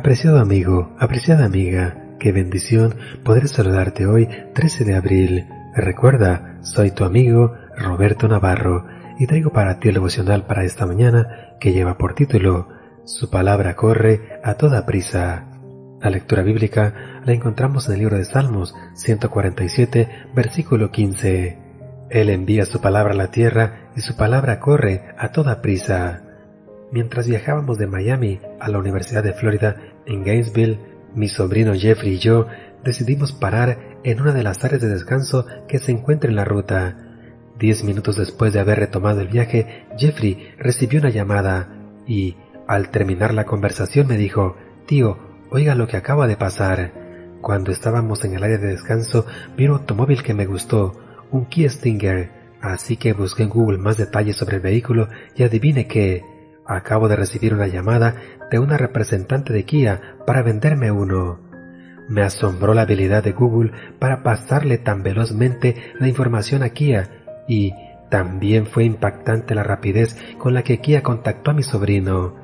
Apreciado amigo, apreciada amiga, qué bendición poder saludarte hoy 13 de abril. Recuerda, soy tu amigo Roberto Navarro y traigo para ti el devocional para esta mañana que lleva por título Su palabra corre a toda prisa. La lectura bíblica la encontramos en el libro de Salmos 147, versículo 15. Él envía su palabra a la tierra y su palabra corre a toda prisa. Mientras viajábamos de Miami a la Universidad de Florida en Gainesville, mi sobrino Jeffrey y yo decidimos parar en una de las áreas de descanso que se encuentra en la ruta. Diez minutos después de haber retomado el viaje, Jeffrey recibió una llamada y, al terminar la conversación, me dijo, Tío, oiga lo que acaba de pasar. Cuando estábamos en el área de descanso, vi un automóvil que me gustó, un Kia Stinger, así que busqué en Google más detalles sobre el vehículo y adivine que Acabo de recibir una llamada de una representante de Kia para venderme uno. Me asombró la habilidad de Google para pasarle tan velozmente la información a Kia y también fue impactante la rapidez con la que Kia contactó a mi sobrino.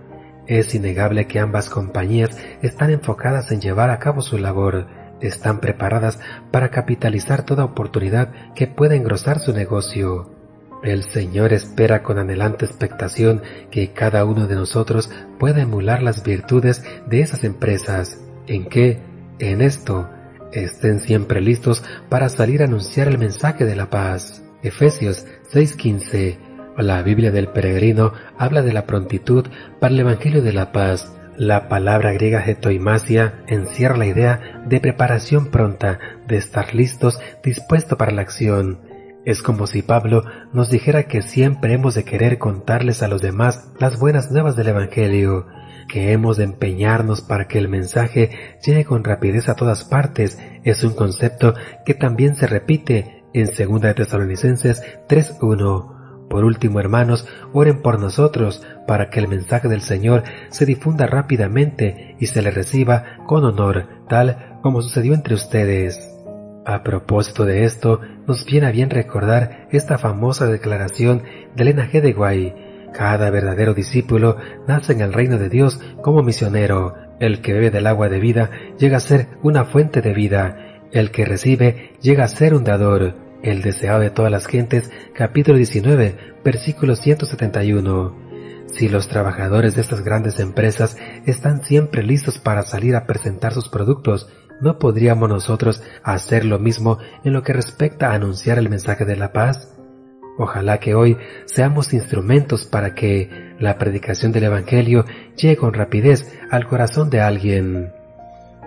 Es innegable que ambas compañías están enfocadas en llevar a cabo su labor, están preparadas para capitalizar toda oportunidad que pueda engrosar su negocio. El Señor espera con anhelante expectación que cada uno de nosotros pueda emular las virtudes de esas empresas, en que, en esto, estén siempre listos para salir a anunciar el mensaje de la paz. Efesios 6:15. La Biblia del peregrino habla de la prontitud para el Evangelio de la paz. La palabra griega getoimasia encierra la idea de preparación pronta, de estar listos, dispuesto para la acción. Es como si Pablo nos dijera que siempre hemos de querer contarles a los demás las buenas nuevas del Evangelio, que hemos de empeñarnos para que el mensaje llegue con rapidez a todas partes. Es un concepto que también se repite en 2 de Tesalonicenses 3.1. Por último, hermanos, oren por nosotros para que el mensaje del Señor se difunda rápidamente y se le reciba con honor, tal como sucedió entre ustedes. A propósito de esto, nos viene a bien recordar esta famosa declaración de Elena G. Cada verdadero discípulo nace en el reino de Dios como misionero. El que bebe del agua de vida llega a ser una fuente de vida. El que recibe llega a ser un dador. El deseado de todas las gentes, capítulo 19, versículo 171. Si los trabajadores de estas grandes empresas están siempre listos para salir a presentar sus productos ¿no podríamos nosotros hacer lo mismo en lo que respecta a anunciar el mensaje de la paz? Ojalá que hoy seamos instrumentos para que la predicación del Evangelio llegue con rapidez al corazón de alguien.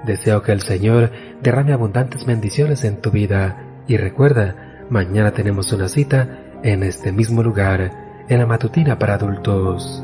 Deseo que el Señor derrame abundantes bendiciones en tu vida y recuerda, mañana tenemos una cita en este mismo lugar, en la matutina para adultos.